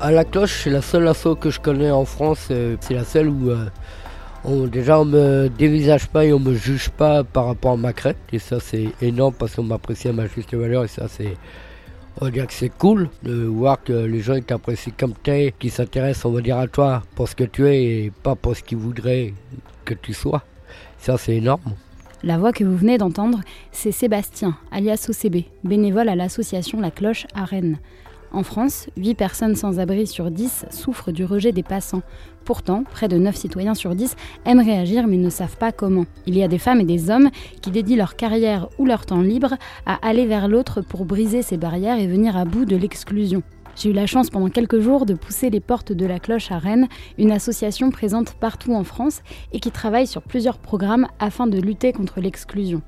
À la cloche, c'est la seule asso que je connais en France. euh, C'est la seule où euh, on, déjà on me dévisage pas et on me juge pas par rapport à ma crête. Et ça c'est énorme parce qu'on m'apprécie à ma juste valeur et ça c'est... On va que c'est cool de voir que les gens t'apprécient comme t'es, qui s'intéressent on va dire à toi pour ce que tu es et pas pour ce qu'ils voudraient que tu sois. Ça c'est énorme. La voix que vous venez d'entendre, c'est Sébastien, alias OCB, bénévole à l'association La Cloche à Rennes. En France, 8 personnes sans abri sur 10 souffrent du rejet des passants. Pourtant, près de 9 citoyens sur 10 aiment réagir mais ne savent pas comment. Il y a des femmes et des hommes qui dédient leur carrière ou leur temps libre à aller vers l'autre pour briser ces barrières et venir à bout de l'exclusion. J'ai eu la chance pendant quelques jours de pousser les portes de la cloche à Rennes, une association présente partout en France et qui travaille sur plusieurs programmes afin de lutter contre l'exclusion.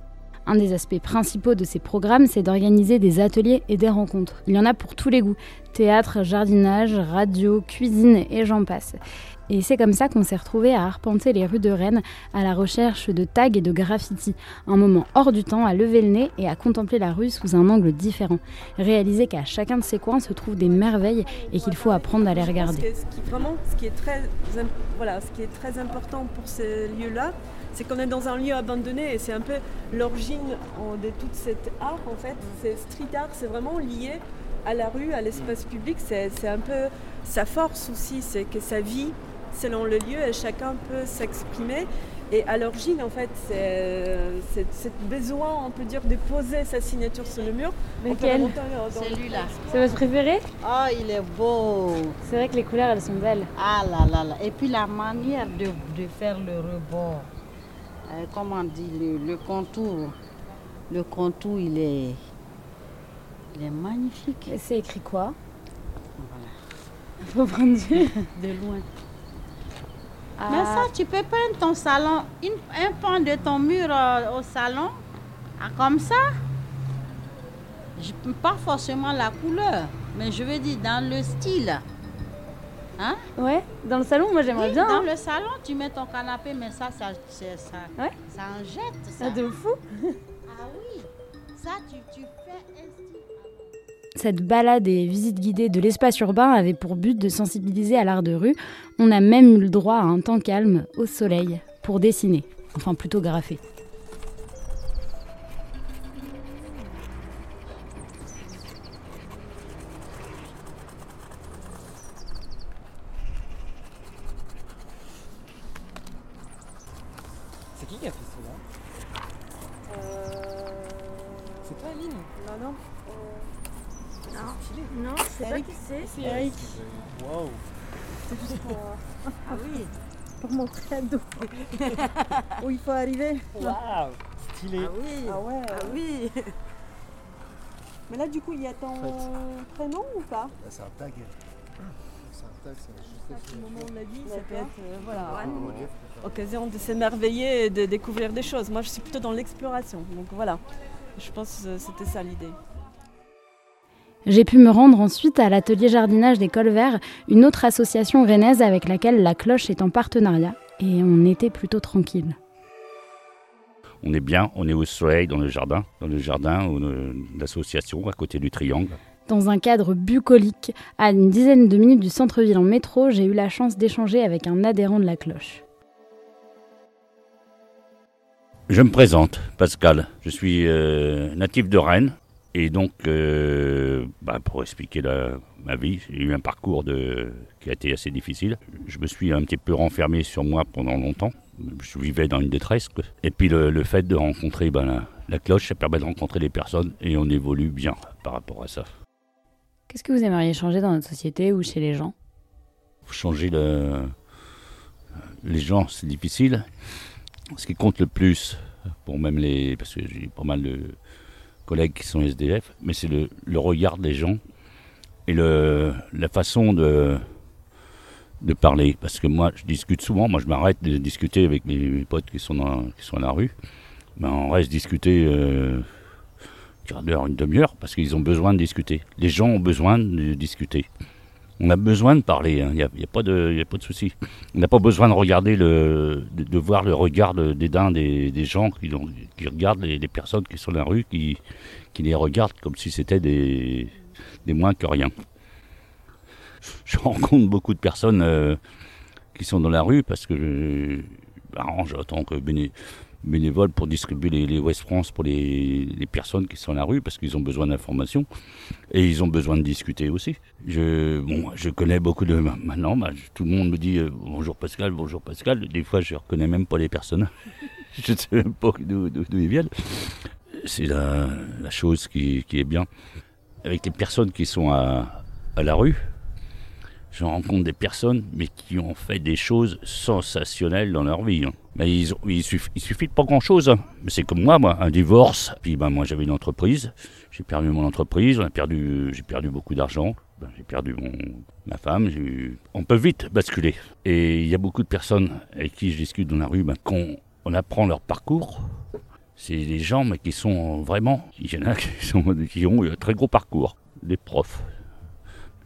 Un des aspects principaux de ces programmes, c'est d'organiser des ateliers et des rencontres. Il y en a pour tous les goûts. Théâtre, jardinage, radio, cuisine et j'en passe. Et c'est comme ça qu'on s'est retrouvé à arpenter les rues de Rennes à la recherche de tags et de graffitis. Un moment hors du temps à lever le nez et à contempler la rue sous un angle différent. Réaliser qu'à chacun de ces coins se trouvent des merveilles et qu'il faut apprendre à les regarder. ce qui- vraiment, ce qui est très, voilà, ce qui est très important pour ces lieux-là, c'est qu'on est dans un lieu abandonné et c'est un peu l'origine de toute cette art en fait. C'est street art, c'est vraiment lié à la rue, à l'espace public. C'est c'est un peu sa force aussi, c'est que ça vit selon le lieu et chacun peut s'exprimer. Et à l'origine, en fait, c'est c'est besoin, on peut dire, de poser sa signature sur le mur. Lequel Celui-là. C'est votre préféré? Oh, il est beau. C'est vrai que les couleurs, elles sont belles. Ah là là là. Et puis la manière de, de faire le rebord. Euh, comment on dit, le, le contour. Le contour, il est, il est magnifique. Et c'est écrit quoi? Voilà. Faut prendre. De loin. Ah, Mais ça, tu peux peindre ton salon, une- un pan de ton mur euh, au salon, ah, comme ça. Je, pas forcément la couleur, mais je veux dire dans le style. Hein? Ouais, dans le salon, moi j'aimerais Oui, bien. Dans hein. le salon, tu mets ton canapé, mais ça, ça, c'est- ça, Ouais. ça en jette. Ça. Ah, de fou Ah oui, ça, tu, tu fais un. Cette balade et visite guidée de l'espace urbain avait pour but de sensibiliser à l'art de rue. On a même eu le droit à un temps calme, au soleil, pour dessiner. Enfin, plutôt graffer. Sais pas qui c'est. C'est Eric Wow Ah oui, pour mon cadeau. Où il faut arriver. Waouh Stylé oui. Ah ouais. Ah oui. Mais là, du coup, il y a ton prénom ou pas? C'est un tag. C'est un tag, c'est juste À moment de la vie, ça peut être euh, voilà, occasion de s'émerveiller et de découvrir des choses. Moi, je suis plutôt dans l'exploration. Donc voilà, je pense que c'était ça l'idée. J'ai pu me rendre ensuite à l'atelier jardinage des Cols Verts, une autre association rennaise avec laquelle la cloche est en partenariat. Et on était plutôt tranquille. On est bien, on est au soleil dans le jardin, dans le jardin euh, d'association à côté du triangle. Dans un cadre bucolique, à une dizaine de minutes du centre-ville en métro, j'ai eu la chance d'échanger avec un adhérent de la cloche. Je me présente, Pascal. Je suis euh, natif de Rennes. Et donc, euh, bah, pour expliquer la- ma vie, j'ai eu un parcours de, qui a été assez difficile. Je me suis un petit peu renfermé sur moi pendant longtemps. Je vivais dans une détresse. Et puis le, le fait de rencontrer ben, la, la cloche, ça permet de rencontrer des personnes et on évolue bien par rapport à ça. Qu'est-ce que vous aimeriez changer dans notre société ou chez les gens? Changer le- les gens, c'est difficile. Ce qui compte le plus, pour même les. Parce que j'ai pas mal de collègues qui sont SDF, mais c'est le, regard des gens et le, la façon de, de parler. Parce que moi, je discute souvent, moi je m'arrête de discuter avec mes, potes qui sont, dans, qui sont à la rue. Ben, on reste discuter euh, quart d'heure, une demi-heure, parce qu'ils ont besoin de discuter. Les gens ont besoin de discuter. On a besoin de parler, il n'y a, a pas de, de souci. On n'a pas besoin de regarder le, de, voir le regard dédain des, des gens qui, regardent les, les personnes qui sont dans la rue, qui, les regardent comme si c'était des, des moins que rien. je rencontre beaucoup de personnes euh, qui sont dans la rue parce que je en tant que bénévole pour distribuer les, West France pour les, personnes qui sont dans la rue parce qu'ils ont besoin d'informations et ils ont besoin de discuter aussi. Je, bon, je connais beaucoup de... Maintenant, tout le monde me dit euh, bonjour Pascal, bonjour Pascal. Des fois, je reconnais même pas les personnes. je ne sais même pas d'où ils viennent. C'est la, la chose qui, qui est bien. Avec les personnes qui sont à, à la rue, je rencontre des personnes, mais qui ont fait des choses sensationnelles dans leur vie. hein. Mais ils il, suffit, il suffit de pas grand-chose. hein. C'est comme moi, moi, un divorce. Puis ben, moi, j'avais une entreprise. J'ai perdu mon entreprise. On a perdu, j'ai perdu beaucoup d'argent. Ben, j'ai perdu mon, ma femme. On peut vite basculer. Et il y a beaucoup de personnes avec qui je discute dans la rue. Ben, quand on apprend leur parcours, c'est des gens mais qui sont vraiment. Il y en a qui, sont, qui ont eu un très gros parcours. Des profs,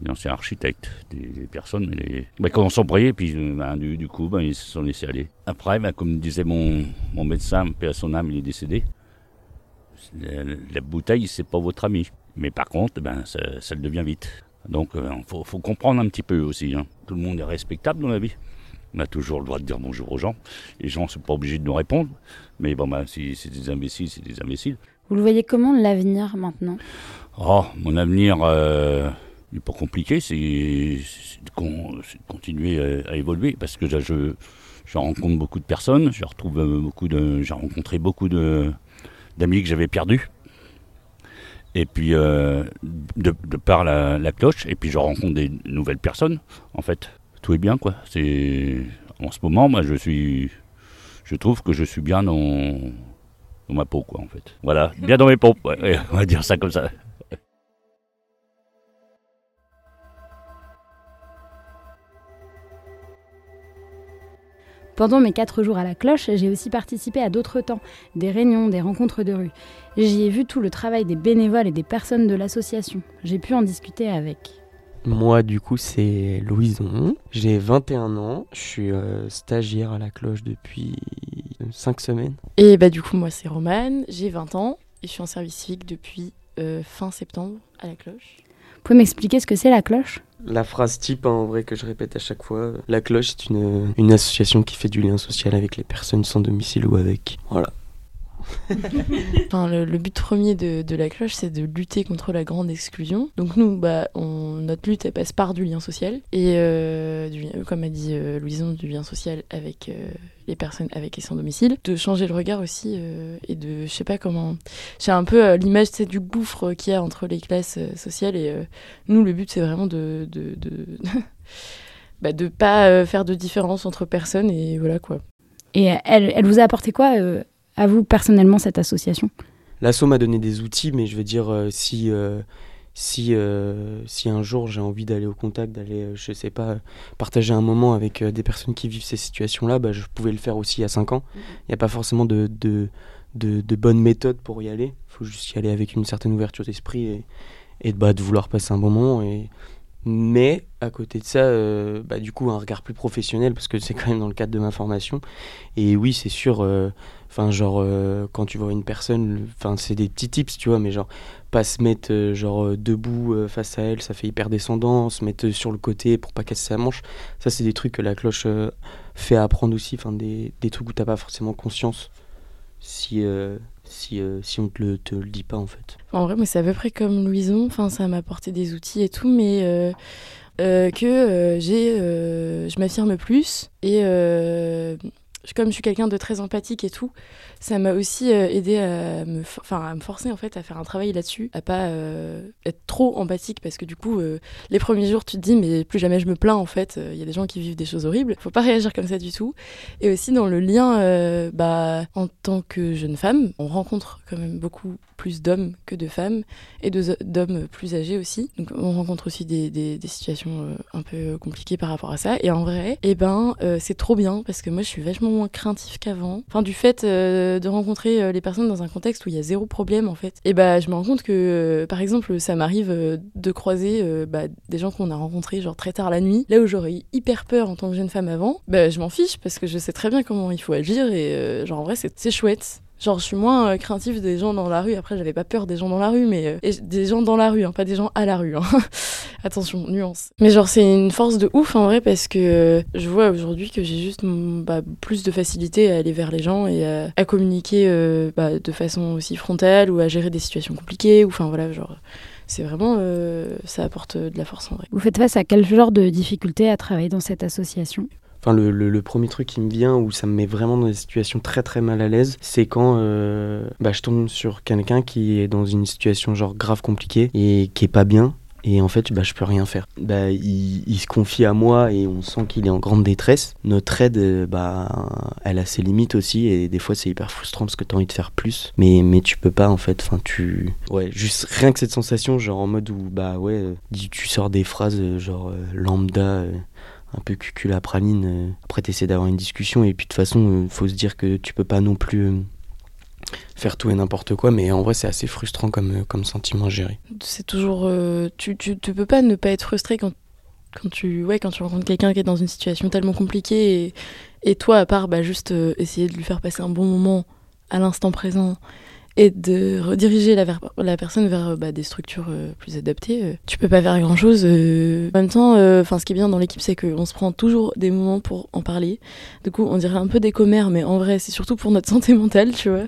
des anciens architectes, des, des personnes, mais les... ben, quand on s'embrayait, puis euh, ben, du, du coup, ben, ils se sont laissés aller. Après, ben, comme disait mon, mon médecin, paix à son âme, il est décédé. La, la bouteille, c'est pas votre ami. Mais par contre, ben, ça, ça le devient vite. Donc, il faut, faut comprendre un petit peu aussi. hein. Tout le monde est respectable dans la vie. On a toujours le droit de dire bonjour aux gens. Les gens ne sont pas obligés de nous répondre. Mais bon, ben, si c'est des imbéciles, c'est des imbéciles. Vous le voyez comment l'avenir maintenant? Oh, mon avenir euh, n'est pas compliqué, c'est de, continuer à, évoluer parce que je, rencontre beaucoup de personnes, je retrouve euh, beaucoup de, j'ai rencontré beaucoup d'amis que j'avais perdus. Et puis euh, de, par la, la cloche, et puis je rencontre des nouvelles personnes. En fait, tout est bien quoi. C'est en ce moment, moi, je suis, je trouve que je suis bien dans ma peau quoi en fait. Voilà, bien dans mes pompes. ouais, on va dire ça comme ça. Pendant mes quatre jours à la cloche, j'ai aussi participé à d'autres temps, des réunions, des rencontres de rue. J'y ai vu tout le travail des bénévoles et des personnes de l'association. J'ai pu en discuter avec. Moi, du coup, c'est Louison. J'ai 21 ans. Je suis euh, stagiaire à la cloche depuis 5 semaines. Et bah du coup moi c'est Romane, j'ai 20 ans et je suis en service civique depuis euh, fin septembre à la cloche. Vous pouvez m'expliquer ce que c'est la cloche? La phrase type, hein, en vrai, que je répète à chaque fois. La cloche, c'est une, une association qui fait du lien social avec les personnes sans domicile ou avec. Voilà. Enfin, le, but premier de, la cloche, c'est de lutter contre la grande exclusion. Donc nous, bah, notre lutte, elle passe par du lien social. Et euh, lien- comme a dit euh, Louison, du lien social avec euh, les personnes avec et sans domicile. De changer le regard aussi euh, et de, je sais pas comment... J'ai un peu euh, l'image du gouffre qu'il y a entre les classes euh, sociales. Et euh, nous, le but, c'est vraiment de... de, de... bah, de pas euh, faire de différence entre personnes et voilà quoi. Et elle, elle vous a apporté quoi, euh, à vous personnellement, cette association L'asso m'a donné des outils, mais je veux dire, euh, si, euh, si, euh, si un jour j'ai envie d'aller au contact, d'aller, je sais pas, partager un moment avec des personnes qui vivent ces situations-là, bah, je pouvais le faire aussi à 5 ans. Il n'y a pas forcément de, de, de, de bonnes méthodes pour y aller. Il faut juste y aller avec une certaine ouverture d'esprit et, et bah, de vouloir passer un bon moment. Et... Mais à côté de ça, euh, bah, du coup, un regard plus professionnel, parce que c'est quand même dans le cadre de ma formation. Et oui, c'est sûr. euh, Enfin, genre, euh, quand tu vois une personne, enfin, c'est des petits tips, tu vois, mais genre, pas se mettre, genre, debout face à elle, ça fait hyper descendant, se mettre sur le côté pour pas casser sa manche. Ça, c'est des trucs que la cloche fait apprendre aussi, enfin, des, des trucs où t'as pas forcément conscience si, si, euh, si on te le, te le dit pas, en fait. En vrai, c'est à peu près comme Louison. Enfin, ça m'a apporté des outils et tout, mais euh, euh, que j'ai, je m'affirme plus. Et comme je suis quelqu'un de très empathique et tout, ça m'a aussi euh, aidé à me, enfin, à me forcer en fait à faire un travail là-dessus, à pas euh, être trop empathique parce que du coup, euh, les premiers jours, tu te dis mais plus jamais je me plains en fait. Il y a des gens qui vivent des choses horribles. Faut pas réagir comme ça du tout. Et aussi dans le lien, bah, en tant que jeune femme, on rencontre quand même beaucoup plus d'hommes que de femmes et d'hommes plus âgés aussi. Donc on rencontre aussi des, des- situations un peu compliquées par rapport à ça. Et en vrai, eh ben, c'est trop bien parce que moi je suis vachement moins craintif qu'avant. Enfin, du fait de rencontrer euh, les personnes dans un contexte où il y a zéro problème en fait. Et bah, je me rends compte que, euh, par exemple, ça m'arrive euh, de croiser bah, des gens qu'on a rencontrés genre très tard la nuit. Là où j'aurais eu hyper peur en tant que jeune femme avant, bah, je m'en fiche parce que je sais très bien comment il faut agir et genre en vrai c'est chouette. Genre, je suis moins euh, craintif des gens dans la rue. Après, j'avais pas peur des gens dans la rue, mais euh, des gens dans la rue, hein, pas des gens à la rue. hein. Attention, nuance. Mais genre, c'est une force de ouf en vrai parce que euh, je vois aujourd'hui que j'ai juste bah, plus de facilité à aller vers les gens et à, communiquer bah, de façon aussi frontale ou à gérer des situations compliquées. Ou enfin voilà, genre, c'est vraiment. ça apporte de la force en vrai. Vous faites face à quel genre de difficultés à travailler dans cette association? Enfin, le, le- premier truc qui me vient où ça me met vraiment dans des situations très très mal à l'aise, c'est quand euh, bah, je tombe sur quelqu'un qui est dans une situation genre grave compliquée et qui est pas bien. Et en fait, bah, je peux rien faire. Bah, il, il se confie à moi et on sent qu'il est en grande détresse. Notre aide, euh, bah, elle a ses limites aussi et des fois c'est hyper frustrant parce que t'as envie de faire plus, mais mais tu peux pas en fait. Enfin, tu, ouais, juste rien que cette sensation, genre en mode où bah ouais, euh, tu sors des phrases genre lambda. Un peu cucul à praline. euh, Après, t'essaies d'avoir une discussion et puis de toute façon, il faut se dire que tu peux pas non plus euh, faire tout et n'importe quoi, mais en vrai, c'est assez frustrant comme, euh, comme sentiment à gérer. c'est toujours euh, tu, tu, peux pas ne pas être frustré quand quand tu ouais quand tu rencontres quelqu'un qui est dans une situation tellement compliquée et, toi à part bah, juste euh, essayer de lui faire passer un bon moment à l'instant présent et de rediriger la, personne vers euh, bah, des structures euh, plus adaptées euh, tu peux pas faire grand chose en même temps euh, enfin ce qui est bien dans l'équipe c'est qu'on se prend toujours des moments pour en parler du coup on dirait un peu des commères mais en vrai c'est surtout pour notre santé mentale tu vois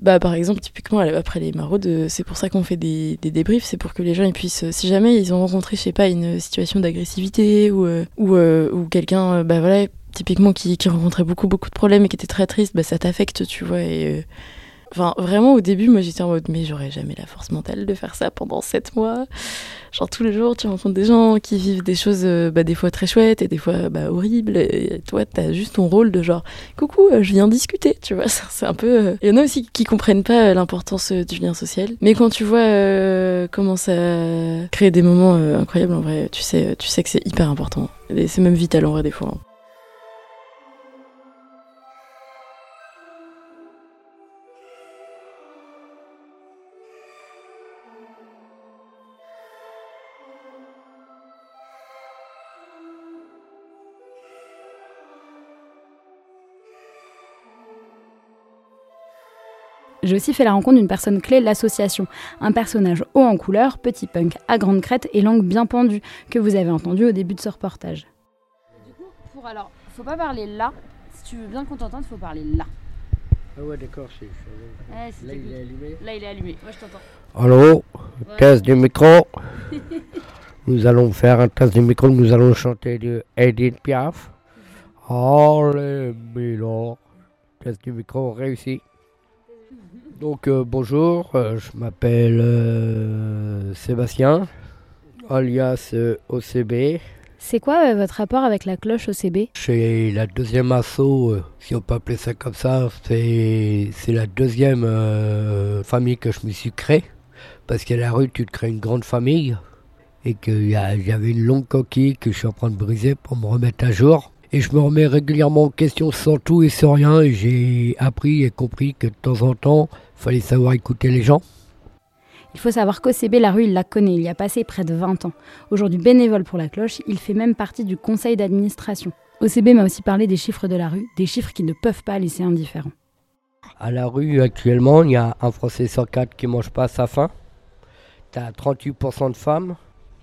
bah, par exemple, typiquement, après les maraudes, euh, c'est pour ça qu'on fait des, débriefs, c'est pour que les gens ils puissent, euh, si jamais ils ont rencontré, je sais pas, une situation d'agressivité ou, euh, ou, euh, quelqu'un, euh, bah voilà, typiquement qui, rencontrait beaucoup, beaucoup de problèmes et qui était très triste, bah ça t'affecte, tu vois. Euh, Enfin, vraiment, au début, moi j'étais en mode, mais j'aurais jamais la force mentale de faire ça pendant sept mois. Genre, tous les jours, tu rencontres des gens qui vivent des choses, euh, bah, des fois très chouettes et des fois bah, horribles. Et toi, t'as juste ton rôle de genre, coucou, euh, je viens discuter, tu vois. C'est un peu. euh, Il y en a aussi qui comprennent pas l'importance du lien social. Mais quand tu vois comment ça crée des moments incroyables, en vrai, tu sais, tu sais que c'est hyper important. Et c'est même vital en vrai, des fois. hein. J'ai aussi fait la rencontre d'une personne clé de l'association, un personnage haut en couleur, petit punk, à grande crête et langue bien pendue, que vous avez entendu au début de ce reportage. Du coup, pour alors, faut pas parler là. Si tu veux bien qu'on t'entende, faut parler là. Ah ouais, d'accord, c'est. Ouais, c'est Là, il est allumé. Là, il est allumé. Moi, je t'entends. Allô Test du micro. nous allons faire un test du micro. Nous allons chanter du Edith Piaf. Allez, Milan. Test du micro réussi. Donc, euh, bonjour. euh, je m'appelle euh, Sébastien, alias OCB. C'est quoi votre rapport avec la cloche OCB C'est la deuxième assaut, euh, si on peut appeler ça comme ça. C'est la deuxième famille que je me suis créée. Parce qu'à la rue, tu te crées une grande famille. Et y avait une longue coquille que je suis en train de briser pour me remettre à jour. Et je me remets régulièrement en question sans tout et sans rien. Et j'ai appris et compris que de temps en temps, fallait savoir écouter les gens. Il faut savoir qu'OCB, la rue, il la connaît, il y a passé près de 20 ans. Aujourd'hui bénévole pour la cloche, il fait même partie du conseil d'administration. OCB m'a aussi parlé des chiffres de la rue, des chiffres qui ne peuvent pas laisser indifférent. À la rue, actuellement, il y a un Français sur quatre qui mange pas à sa faim. T'as 38% de femmes.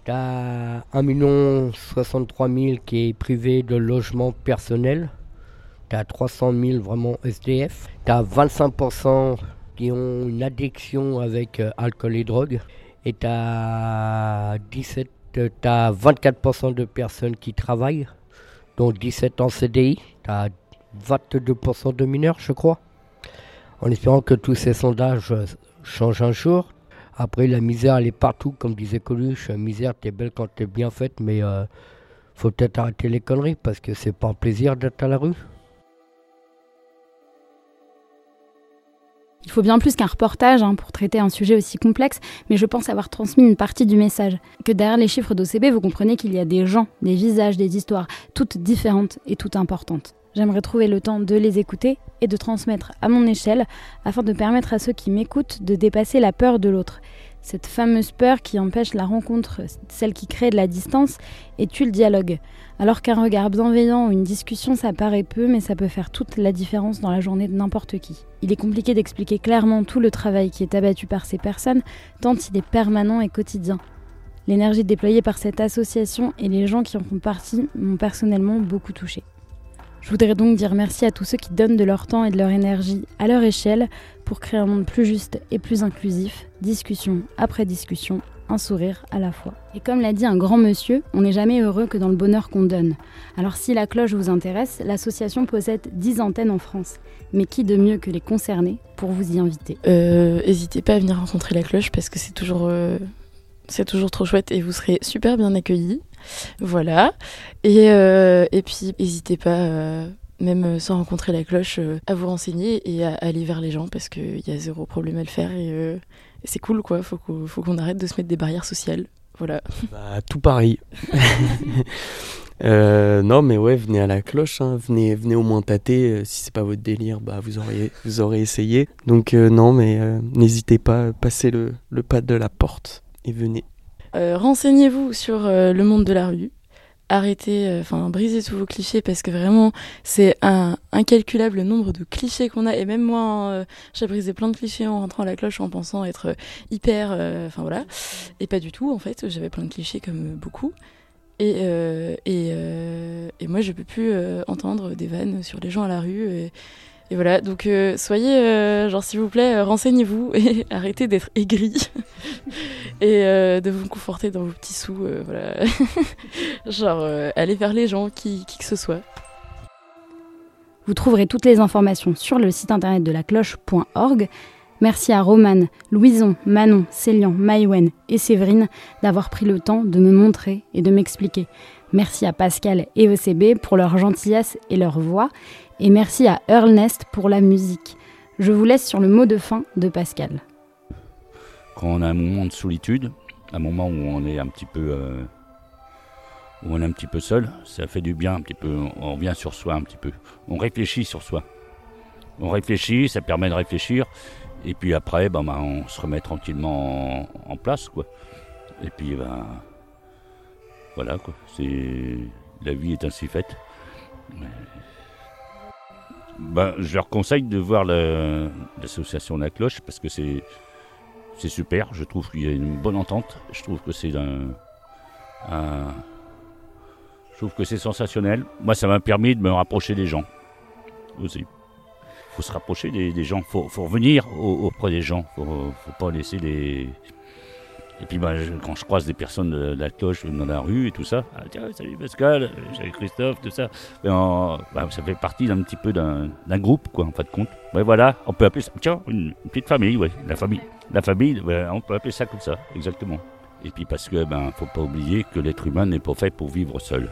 T'as 1 63 000 qui est privé de logement personnel. T'as 300 000 vraiment SDF. T'as 25% qui ont une addiction avec euh, alcool et drogue. Et t'as 17, euh, t'as 24% de personnes qui travaillent, dont 17 en CDI. T'as 22% de mineurs, je crois en espérant que tous ces sondages euh, changent un jour. Après, la misère, elle est partout, comme disait Coluche. Misère, t'es belle quand t'es bien faite, mais euh, faut peut-être arrêter les conneries parce que c'est pas un plaisir d'être à la rue. Il faut bien plus qu'un reportage hein, pour traiter un sujet aussi complexe, mais je pense avoir transmis une partie du message. Que derrière les chiffres d'OCB, vous comprenez qu'il y a des gens, des visages, des histoires, toutes différentes et toutes importantes. J'aimerais trouver le temps de les écouter et de transmettre à mon échelle afin de permettre à ceux qui m'écoutent de dépasser la peur de l'autre. Cette fameuse peur qui empêche la rencontre, celle qui crée de la distance, et tue le dialogue. Alors qu'un regard bienveillant ou une discussion, ça paraît peu, mais ça peut faire toute la différence dans la journée de n'importe qui. Il est compliqué d'expliquer clairement tout le travail qui est abattu par ces personnes, tant il est permanent et quotidien. L'énergie déployée par cette association et les gens qui en font partie m'ont personnellement beaucoup touché. Je voudrais donc dire merci à tous ceux qui donnent de leur temps et de leur énergie à leur échelle pour créer un monde plus juste et plus inclusif, discussion après discussion, un sourire à la fois. Et comme l'a dit un grand monsieur, on n'est jamais heureux que dans le bonheur qu'on donne. Alors si la cloche vous intéresse, l'association possède 10 antennes en France. Mais qui de mieux que les concernés pour vous y inviter? N'hésitez pas à venir rencontrer la cloche parce que c'est toujours, euh, trop chouette et vous serez super bien accueillis. Voilà. Et, euh, et puis, n'hésitez pas, euh, même sans rencontrer la cloche, euh, à vous renseigner et à, aller vers les gens parce qu'il y a zéro problème à le faire et, c'est cool, quoi. Faut qu'on, faut qu'on arrête de se mettre des barrières sociales. Voilà. Bah, tout pareil. non, mais ouais, venez à la cloche, hein. venez, venez au moins tâter. si c'est pas votre délire, bah vous aurez, vous aurez essayé. Donc non, mais n'hésitez pas, passez le, le pas de la porte et venez. Euh, renseignez-vous sur euh, le monde de la rue. Arrêtez, euh, enfin, brisez tous vos clichés parce que vraiment, c'est un incalculable nombre de clichés qu'on a. Et même moi, j'ai brisé plein de clichés en rentrant à la cloche en pensant être hyper. Enfin voilà. Et pas du tout, en fait. J'avais plein de clichés comme beaucoup. Et, et, et, moi, je peux plus entendre des vannes sur les gens à la rue. Et voilà, donc euh, soyez, euh, genre s'il vous plaît, euh, renseignez-vous et arrêtez d'être aigris et de vous conforter dans vos petits sous. voilà. genre allez vers les gens, qui, que ce soit. Vous trouverez toutes les informations sur le site internet de la cloche.org. Merci à Romane, Louison, Manon, Célian, Maïwen et Séverine d'avoir pris le temps de me montrer et de m'expliquer. Merci à Pascal et ECB pour leur gentillesse et leur voix. Et merci à Earl pour la musique. Je vous laisse sur le mot de fin de Pascal. Quand on a un moment de solitude, un moment où on est un petit peu, euh, où on est un petit peu seul, ça fait du bien un petit peu. On revient sur soi un petit peu. On réfléchit sur soi. On réfléchit, ça permet de réfléchir. Et puis après, ben, ben on se remet tranquillement en, place, quoi. Et puis, ben, voilà, quoi. La vie est ainsi faite. Ben, je leur conseille de voir l'association La Cloche parce que c'est super. Je trouve qu'il y a une bonne entente. Je trouve que c'est un, je trouve que c'est sensationnel. Moi, ça m'a permis de me rapprocher des gens aussi. Il faut se rapprocher des, gens. Faut, faut, revenir auprès des gens. Ne faut pas laisser les, et puis bah, quand je croise des personnes de, la cloche dans la rue et tout ça, ah, tiens, salut Pascal, salut Christophe, tout ça, bah, ça fait partie d'un petit peu d'un groupe, quoi, en fin de compte. Ouais, voilà, on peut appeler ça, tiens, une, petite famille, ouais, la famille. La famille, on peut appeler ça comme ça, exactement. Et puis parce que, ben, faut pas oublier que l'être humain n'est pas fait pour vivre seul.